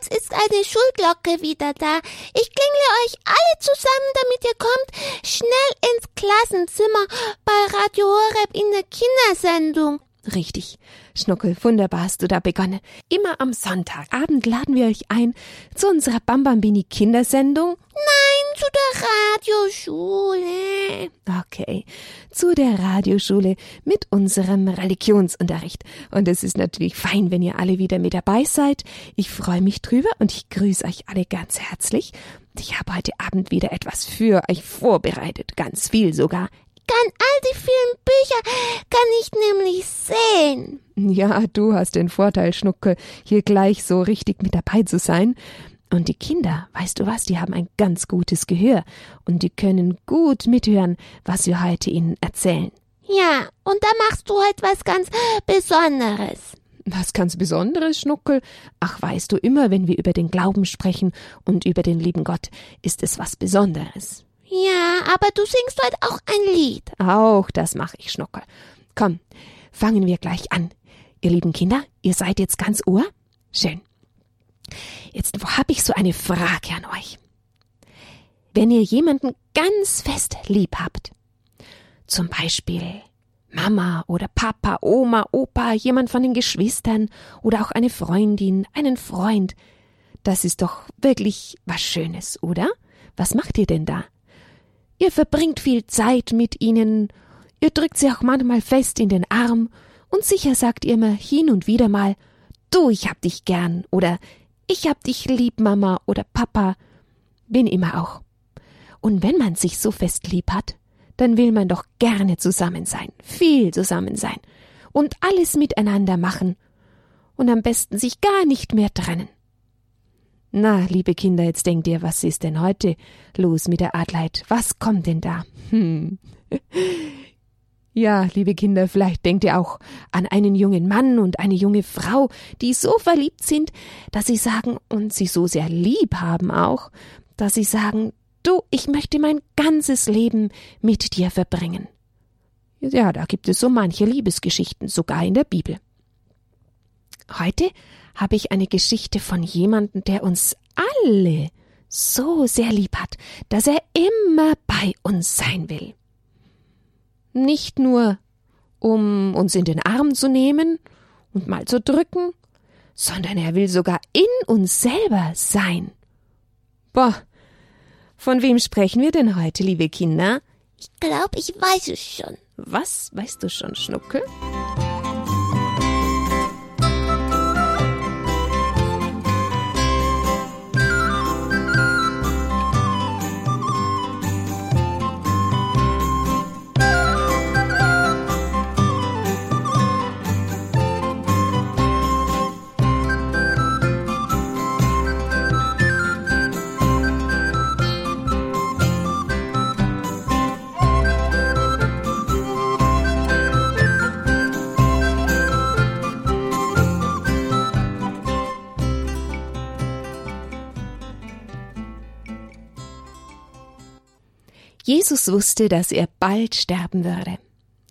jetzt ist eine Schulglocke wieder da. Ich klingle euch alle zusammen, damit ihr kommt schnell ins Klassenzimmer bei Radio Horeb in der Kindersendung. Richtig. Schnuckel, wunderbar hast du da begonnen. Immer am Sonntagabend laden wir euch ein zu unserer Bambambini Kindersendung. Nein, zu der Radioschule. Okay, zu der Radioschule mit unserem Religionsunterricht. Und es ist natürlich fein, wenn ihr alle wieder mit dabei seid. Ich freue mich drüber und ich grüße euch alle ganz herzlich. Ich habe heute Abend wieder etwas für euch vorbereitet, ganz viel sogar kann die vielen Bücher kann ich nämlich sehen. Ja, du hast den Vorteil, Schnucke, hier gleich so richtig mit dabei zu sein. Und die Kinder, weißt du was, die haben ein ganz gutes Gehör und die können gut mithören, was wir heute ihnen erzählen. Ja, und da machst du heute was ganz Besonderes. Was ganz Besonderes, Schnuckel? Ach, weißt du, immer wenn wir über den Glauben sprechen und über den lieben Gott, ist es was Besonderes. Ja, aber du singst heute auch ein Lied. Auch das mache ich, Schnuckel. Komm, fangen wir gleich an. Ihr lieben Kinder, ihr seid jetzt ganz Ohr? Schön. Jetzt habe ich so eine Frage an euch. Wenn ihr jemanden ganz fest lieb habt, zum Beispiel Mama oder Papa, Oma, Opa, jemand von den Geschwistern oder auch eine Freundin, einen Freund, das ist doch wirklich was Schönes, oder? Was macht ihr denn da? Ihr verbringt viel Zeit mit ihnen, ihr drückt sie auch manchmal fest in den Arm, und sicher sagt ihr immer hin und wieder mal, du, ich hab dich gern, oder ich hab dich lieb, Mama oder Papa, wen immer auch. Und wenn man sich so fest lieb hat, dann will man doch gerne zusammen sein, viel zusammen sein und alles miteinander machen und am besten sich gar nicht mehr trennen. Na, liebe Kinder, jetzt denkt ihr, was ist denn heute los mit der Adleid? Was kommt denn da? Hm. Ja, liebe Kinder, vielleicht denkt ihr auch an einen jungen Mann und eine junge Frau, die so verliebt sind, dass sie sagen und sie so sehr lieb haben auch, dass sie sagen, du, ich möchte mein ganzes Leben mit dir verbringen. Ja, da gibt es so manche Liebesgeschichten, sogar in der Bibel. Heute habe ich eine Geschichte von jemandem, der uns alle so sehr lieb hat, dass er immer bei uns sein will. Nicht nur, um uns in den Arm zu nehmen und mal zu drücken, sondern er will sogar in uns selber sein. Boah, von wem sprechen wir denn heute, liebe Kinder? Ich glaube, ich weiß es schon. Was weißt du schon, Schnuckel? Jesus wusste, dass er bald sterben würde.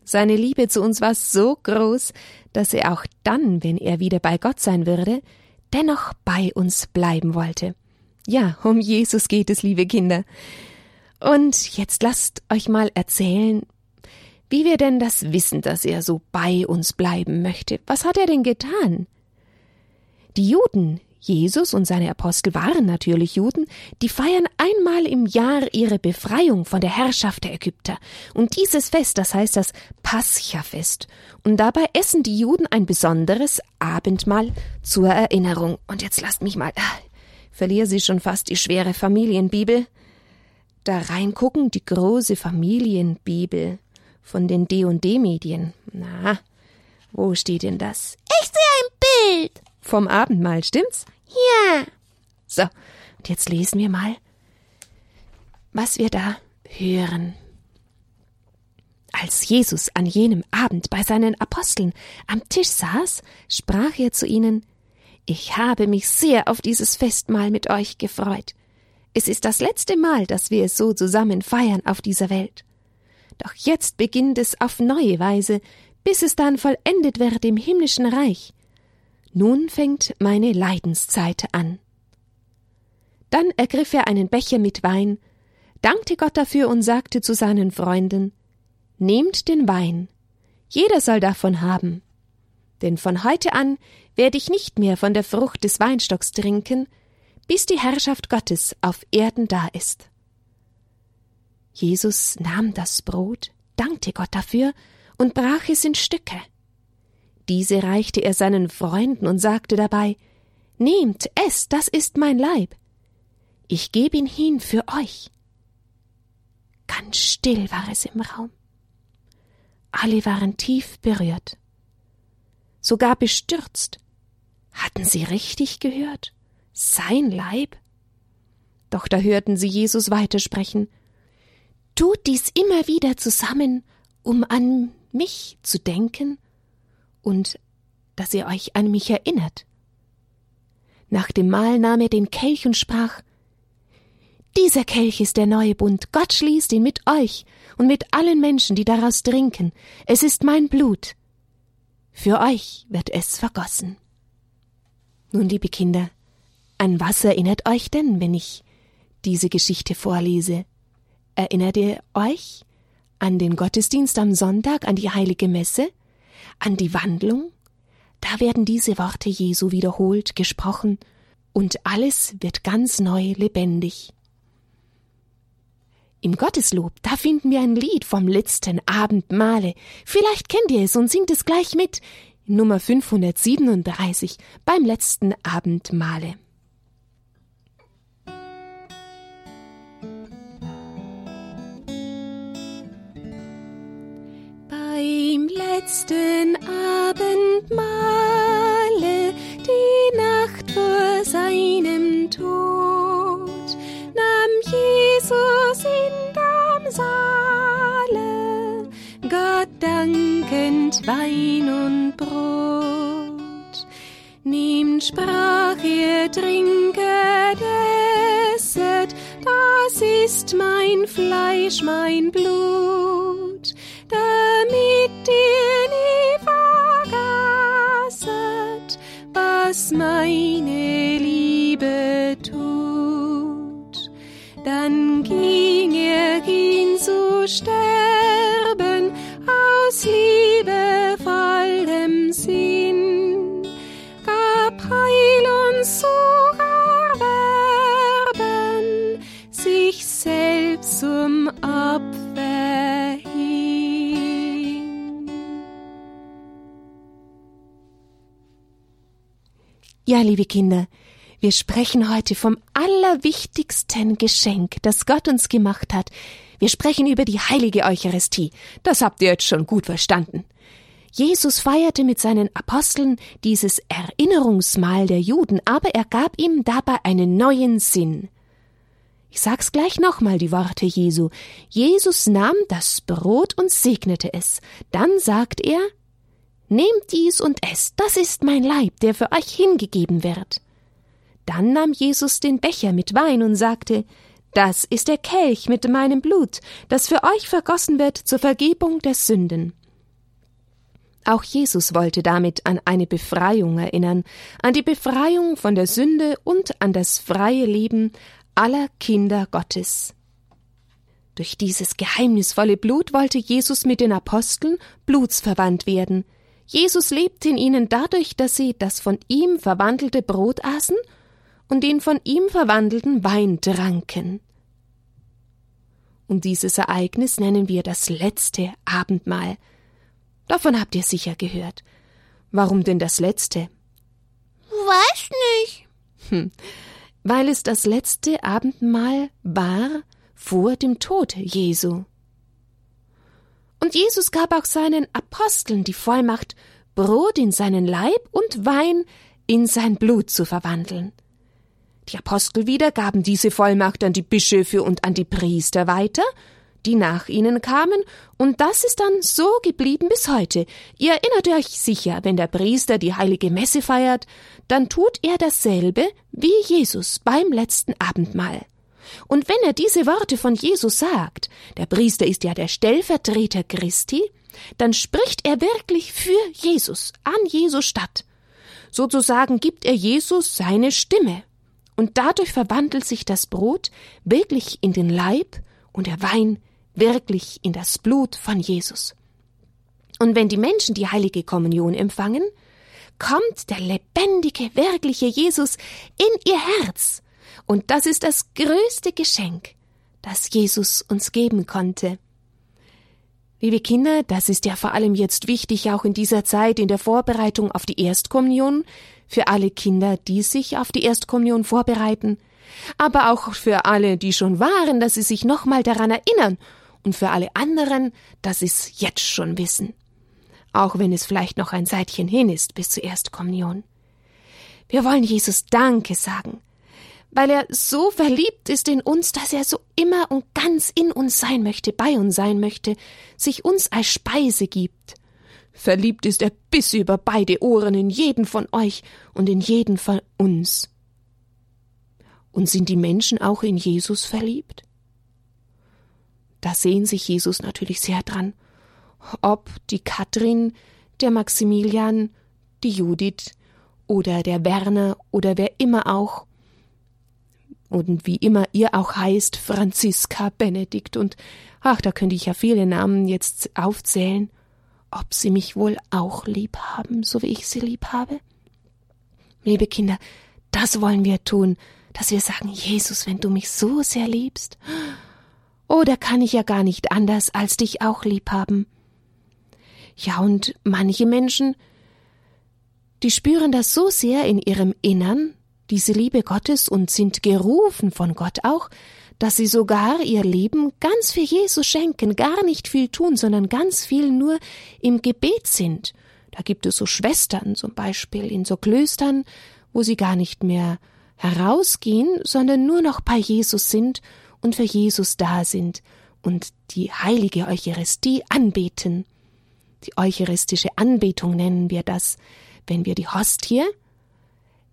Seine Liebe zu uns war so groß, dass er auch dann, wenn er wieder bei Gott sein würde, dennoch bei uns bleiben wollte. Ja, um Jesus geht es, liebe Kinder. Und jetzt lasst euch mal erzählen, wie wir denn das wissen, dass er so bei uns bleiben möchte. Was hat er denn getan? Die Juden, Jesus und seine Apostel waren natürlich Juden, die feiern einmal im Jahr ihre Befreiung von der Herrschaft der Ägypter. Und dieses Fest, das heißt das Pascha-Fest. Und dabei essen die Juden ein besonderes Abendmahl zur Erinnerung. Und jetzt lasst mich mal, ah, verliere sie schon fast die schwere Familienbibel. Da reingucken, die große Familienbibel von den D&D-Medien. Na, wo steht denn das? Ich sehe ein Bild. Vom Abendmahl, stimmt's? Ja. So, und jetzt lesen wir mal, was wir da hören. Als Jesus an jenem Abend bei seinen Aposteln am Tisch saß, sprach er zu ihnen Ich habe mich sehr auf dieses Festmahl mit euch gefreut. Es ist das letzte Mal, dass wir es so zusammen feiern auf dieser Welt. Doch jetzt beginnt es auf neue Weise, bis es dann vollendet wird im himmlischen Reich. Nun fängt meine Leidenszeit an. Dann ergriff er einen Becher mit Wein, dankte Gott dafür und sagte zu seinen Freunden Nehmt den Wein, jeder soll davon haben. Denn von heute an werde ich nicht mehr von der Frucht des Weinstocks trinken, bis die Herrschaft Gottes auf Erden da ist. Jesus nahm das Brot, dankte Gott dafür und brach es in Stücke. Diese reichte er seinen Freunden und sagte dabei Nehmt es, das ist mein Leib. Ich gebe ihn hin für euch. Ganz still war es im Raum. Alle waren tief berührt, sogar bestürzt. Hatten sie richtig gehört? Sein Leib? Doch da hörten sie Jesus weitersprechen. Tut dies immer wieder zusammen, um an mich zu denken und dass ihr euch an mich erinnert. Nach dem Mahl nahm er den Kelch und sprach Dieser Kelch ist der neue Bund, Gott schließt ihn mit euch und mit allen Menschen, die daraus trinken. Es ist mein Blut. Für euch wird es vergossen. Nun, liebe Kinder, an was erinnert euch denn, wenn ich diese Geschichte vorlese? Erinnert ihr euch an den Gottesdienst am Sonntag, an die heilige Messe, an die Wandlung? Da werden diese Worte Jesu wiederholt, gesprochen, und alles wird ganz neu lebendig. Im Gotteslob, da finden wir ein Lied vom letzten Abendmahle. Vielleicht kennt ihr es und singt es gleich mit. Nummer 537 beim letzten Abendmahle. Beim letzten Abendmahle, die Nacht vor seinem Tod, nahm Jesus in dem Saale Gott dankend Wein und Brot. Nehmt, sprach er, trinket, esset, das ist mein Fleisch, mein Blut, Ja, liebe Kinder, wir sprechen heute vom allerwichtigsten Geschenk, das Gott uns gemacht hat. Wir sprechen über die heilige Eucharistie. Das habt ihr jetzt schon gut verstanden. Jesus feierte mit seinen Aposteln dieses Erinnerungsmahl der Juden, aber er gab ihm dabei einen neuen Sinn. Ich sag's gleich nochmal die Worte Jesu. Jesus nahm das Brot und segnete es. Dann sagt er, Nehmt dies und esst, das ist mein Leib, der für euch hingegeben wird. Dann nahm Jesus den Becher mit Wein und sagte, Das ist der Kelch mit meinem Blut, das für euch vergossen wird zur Vergebung der Sünden. Auch Jesus wollte damit an eine Befreiung erinnern, an die Befreiung von der Sünde und an das freie Leben aller Kinder Gottes. Durch dieses geheimnisvolle Blut wollte Jesus mit den Aposteln blutsverwandt werden. Jesus lebte in ihnen dadurch, dass sie das von ihm verwandelte Brot aßen und den von ihm verwandelten Wein tranken. Und dieses Ereignis nennen wir das letzte Abendmahl. Davon habt ihr sicher gehört. Warum denn das letzte? Weiß nicht. Hm, weil es das letzte Abendmahl war vor dem Tod Jesu. Und Jesus gab auch seinen Aposteln die Vollmacht, Brot in seinen Leib und Wein in sein Blut zu verwandeln. Die Apostel wieder gaben diese Vollmacht an die Bischöfe und an die Priester weiter, die nach ihnen kamen, und das ist dann so geblieben bis heute. Ihr erinnert euch sicher, wenn der Priester die heilige Messe feiert, dann tut er dasselbe wie Jesus beim letzten Abendmahl. Und wenn er diese Worte von Jesus sagt, der Priester ist ja der Stellvertreter Christi, dann spricht er wirklich für Jesus, an Jesus statt. Sozusagen gibt er Jesus seine Stimme. Und dadurch verwandelt sich das Brot wirklich in den Leib und der Wein wirklich in das Blut von Jesus. Und wenn die Menschen die heilige Kommunion empfangen, kommt der lebendige, wirkliche Jesus in ihr Herz. Und das ist das größte Geschenk, das Jesus uns geben konnte. Liebe Kinder, das ist ja vor allem jetzt wichtig, auch in dieser Zeit in der Vorbereitung auf die Erstkommunion, für alle Kinder, die sich auf die Erstkommunion vorbereiten, aber auch für alle, die schon waren, dass sie sich nochmal daran erinnern, und für alle anderen, dass sie es jetzt schon wissen, auch wenn es vielleicht noch ein Seitchen hin ist bis zur Erstkommunion. Wir wollen Jesus Danke sagen, weil er so verliebt ist in uns, dass er so immer und ganz in uns sein möchte, bei uns sein möchte, sich uns als Speise gibt. Verliebt ist er bis über beide Ohren in jeden von euch und in jeden von uns. Und sind die Menschen auch in Jesus verliebt? Da sehen sich Jesus natürlich sehr dran. Ob die Katrin, der Maximilian, die Judith oder der Werner oder wer immer auch und wie immer ihr auch heißt, Franziska, Benedikt und ach, da könnte ich ja viele Namen jetzt aufzählen, ob sie mich wohl auch lieb haben, so wie ich sie lieb habe? Liebe Kinder, das wollen wir tun, dass wir sagen, Jesus, wenn du mich so sehr liebst, oh, da kann ich ja gar nicht anders, als dich auch lieb haben. Ja, und manche Menschen, die spüren das so sehr in ihrem Innern, diese Liebe Gottes und sind gerufen von Gott auch, dass sie sogar ihr Leben ganz für Jesus schenken, gar nicht viel tun, sondern ganz viel nur im Gebet sind. Da gibt es so Schwestern zum Beispiel in so Klöstern, wo sie gar nicht mehr herausgehen, sondern nur noch bei Jesus sind und für Jesus da sind und die heilige Eucharistie anbeten. Die eucharistische Anbetung nennen wir das, wenn wir die Hostie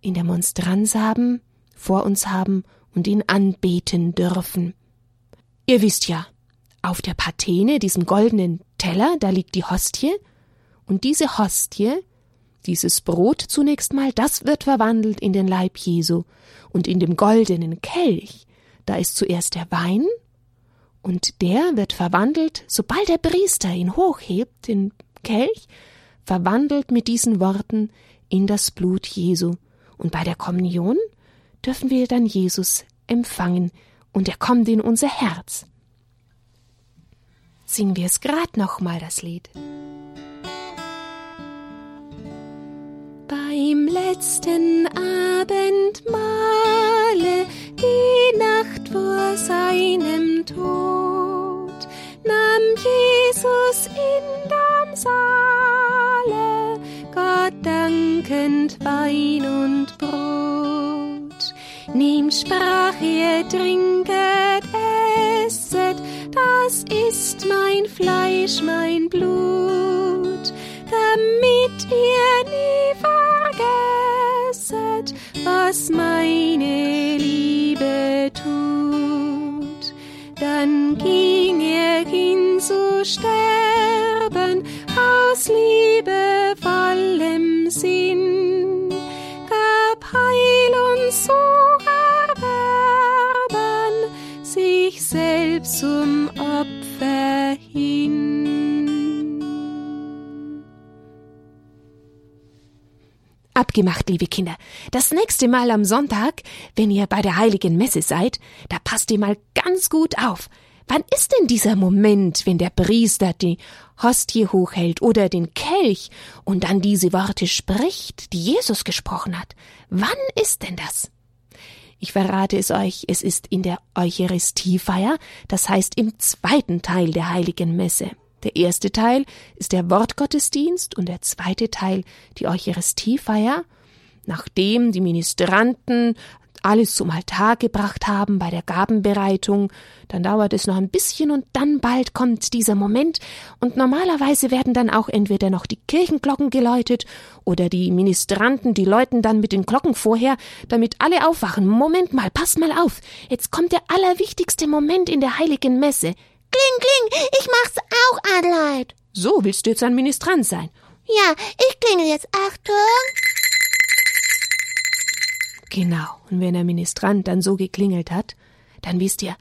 in der Monstranz haben, vor uns haben und ihn anbeten dürfen. Ihr wisst ja, auf der Patene, diesem goldenen Teller, da liegt die Hostie, und diese Hostie, dieses Brot zunächst mal, das wird verwandelt in den Leib Jesu, und in dem goldenen Kelch, da ist zuerst der Wein, und der wird verwandelt, sobald der Priester ihn hochhebt, den Kelch, verwandelt mit diesen Worten in das Blut Jesu. Und bei der Kommunion dürfen wir dann Jesus empfangen und er kommt in unser Herz. Singen wir es grad nochmal, das Lied. Beim letzten Abendmahle, die Nacht vor seinem Tod, nahm Jesus in dem Saale Gott dankend Wein und Brot. Nehmt, sprach er, trinket, esset, das ist mein Fleisch, mein Blut, damit ihr nie vergesset, was meine Liebe tut. Dann ging er hin zu sterben aus liebevollem Abgemacht, liebe Kinder. Das nächste Mal am Sonntag, wenn ihr bei der heiligen Messe seid, da passt ihr mal ganz gut auf. Wann ist denn dieser Moment, wenn der Priester die Hostie hochhält oder den Kelch und dann diese Worte spricht, die Jesus gesprochen hat? Wann ist denn das? Ich verrate es euch, es ist in der Eucharistiefeier, das heißt im zweiten Teil der heiligen Messe. Der erste Teil ist der Wortgottesdienst und der zweite Teil die Eucharistiefeier. Nachdem die Ministranten alles zum Altar gebracht haben bei der Gabenbereitung, dann dauert es noch ein bisschen und dann bald kommt dieser Moment und normalerweise werden dann auch entweder noch die Kirchenglocken geläutet oder die Ministranten, die läuten dann mit den Glocken vorher, damit alle aufwachen. Moment mal, pass mal auf. Jetzt kommt der allerwichtigste Moment in der heiligen Messe. Kling, kling, ich mach's auch, Adelheid. So willst du jetzt ein Ministrant sein. Ja, ich klingel jetzt. Achtung. Genau, und wenn der Ministrant dann so geklingelt hat, dann wisst ihr,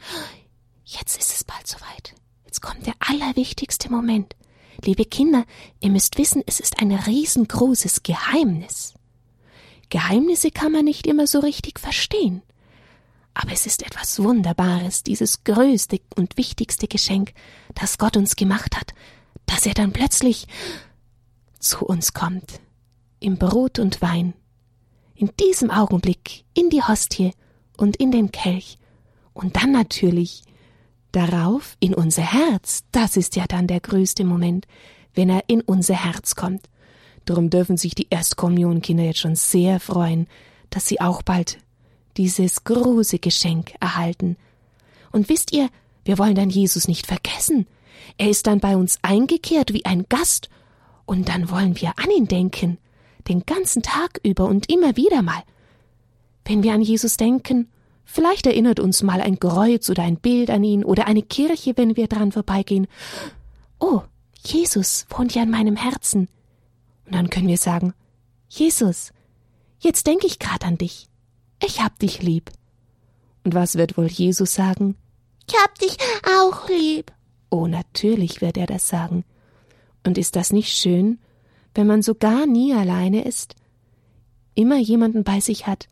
jetzt ist es bald soweit. Jetzt kommt der allerwichtigste Moment. Liebe Kinder, ihr müsst wissen, es ist ein riesengroßes Geheimnis. Geheimnisse kann man nicht immer so richtig verstehen. Aber es ist etwas Wunderbares, dieses größte und wichtigste Geschenk, das Gott uns gemacht hat, dass er dann plötzlich zu uns kommt, im Brot und Wein, in diesem Augenblick in die Hostie und in den Kelch und dann natürlich darauf in unser Herz. Das ist ja dann der größte Moment, wenn er in unser Herz kommt. Darum dürfen sich die Erstkommunionkinder jetzt schon sehr freuen, dass sie auch bald dieses große Geschenk erhalten. Und wisst ihr, wir wollen dann Jesus nicht vergessen. Er ist dann bei uns eingekehrt wie ein Gast, und dann wollen wir an ihn denken, den ganzen Tag über und immer wieder mal. Wenn wir an Jesus denken, vielleicht erinnert uns mal ein Kreuz oder ein Bild an ihn oder eine Kirche, wenn wir dran vorbeigehen. Oh, Jesus wohnt ja in meinem Herzen. Und dann können wir sagen, Jesus, jetzt denke ich grad an dich. Ich hab dich lieb. Und was wird wohl Jesus sagen? Ich hab dich auch lieb. Oh, natürlich wird er das sagen. Und ist das nicht schön, wenn man so gar nie alleine ist? Immer jemanden bei sich hat,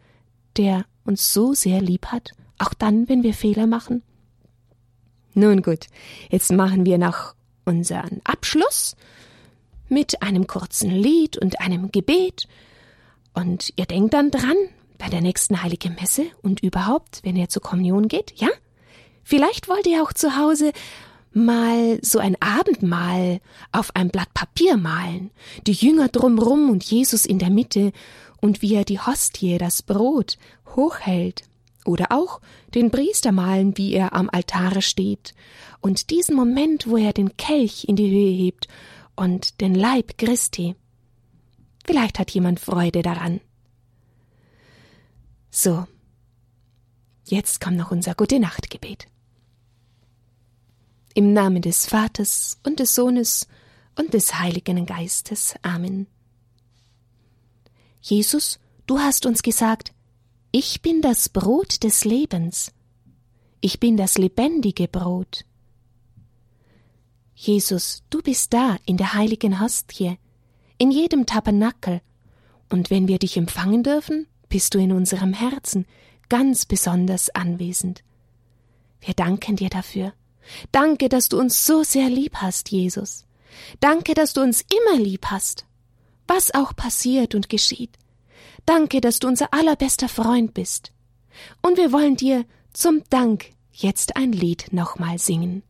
der uns so sehr lieb hat, auch dann, wenn wir Fehler machen? Nun gut, jetzt machen wir noch unseren Abschluss mit einem kurzen Lied und einem Gebet. Und ihr denkt dann dran, bei der nächsten Heiligen Messe und überhaupt, wenn ihr zur Kommunion geht, ja? Vielleicht wollt ihr auch zu Hause mal so ein Abendmahl auf ein Blatt Papier malen, die Jünger drumrum und Jesus in der Mitte und wie er die Hostie, das Brot, hochhält. Oder auch den Priester malen, wie er am Altare steht und diesen Moment, wo er den Kelch in die Höhe hebt und den Leib Christi. Vielleicht hat jemand Freude daran. So, jetzt kommt noch unser Gute Nacht Gebet. Im Namen des Vaters und des Sohnes und des Heiligen Geistes. Amen. Jesus, du hast uns gesagt, ich bin das Brot des Lebens. Ich bin das lebendige Brot. Jesus, du bist da in der heiligen Hostie, in jedem Tabernakel, und wenn wir dich empfangen dürfen, bist du in unserem Herzen ganz besonders anwesend. Wir danken dir dafür. Danke, dass du uns so sehr lieb hast, Jesus. Danke, dass du uns immer lieb hast. Was auch passiert und geschieht. Danke, dass du unser allerbester Freund bist. Und wir wollen dir zum Dank jetzt ein Lied nochmal singen.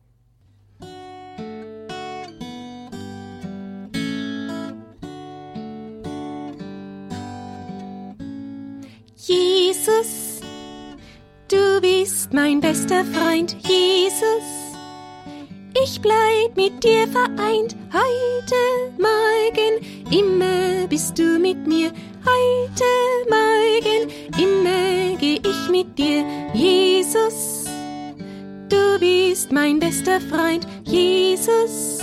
Jesus, du bist mein bester Freund, Jesus. Ich bleib mit dir vereint, heute, morgen, immer bist du mit mir. Heute, morgen, immer geh ich mit dir, Jesus. Du bist mein bester Freund, Jesus.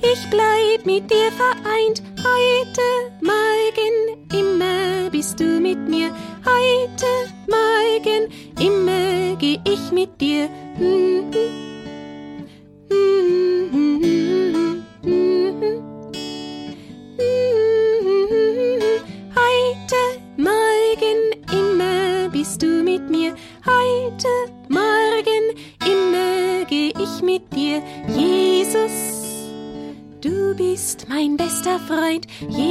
Ich bleib mit dir vereint, heute, morgen, immer bist du mit mir. Heute, morgen, immer geh ich mit dir. Heute, morgen, immer bist du mit mir. Heute, morgen, immer geh ich mit dir, Jesus. Du bist mein bester Freund, Jesus.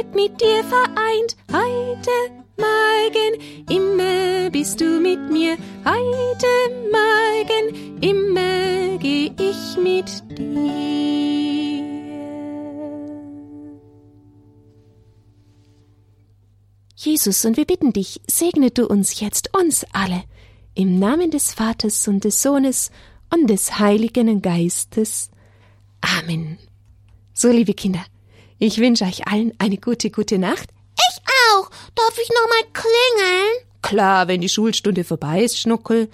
Bleib mit dir vereint, heute, morgen, immer bist du mit mir. Heute, morgen, immer geh ich mit dir. Jesus, und wir bitten dich, segne du uns jetzt, uns alle, im Namen des Vaters und des Sohnes und des Heiligen Geistes. Amen. So, liebe Kinder, ich wünsche euch allen eine gute, gute Nacht. Ich auch. Darf ich nochmal klingeln? Klar, wenn die Schulstunde vorbei ist, Schnuckel.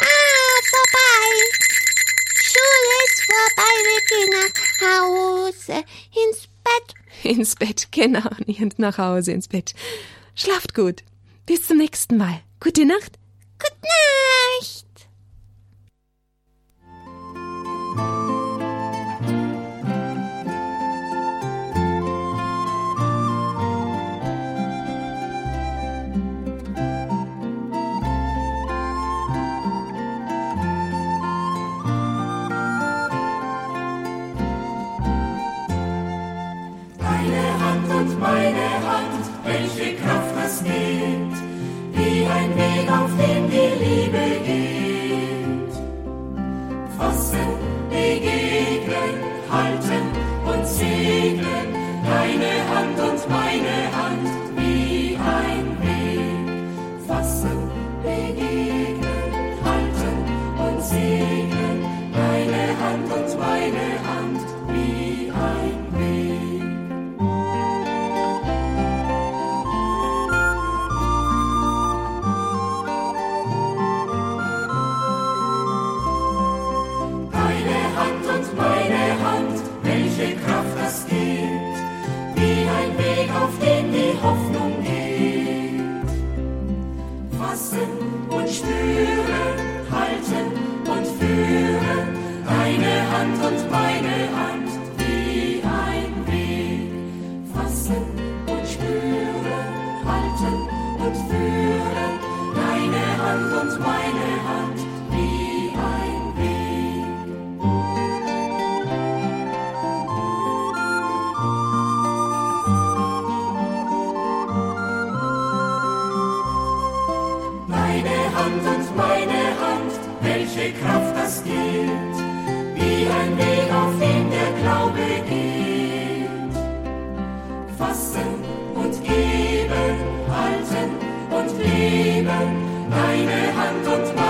Ah, vorbei. Schule ist vorbei, wir gehen nach Hause, ins Bett. Ins Bett, genau, und nach Hause ins Bett. Schlaft gut. Bis zum nächsten Mal. Gute Nacht. Gute Nacht. Mensch gekommen. Hand und meine Hand, welche Kraft das gibt, wie ein Weg, auf den der Glaube geht. Fassen und geben, halten und leben, deine Hand und meine Hand.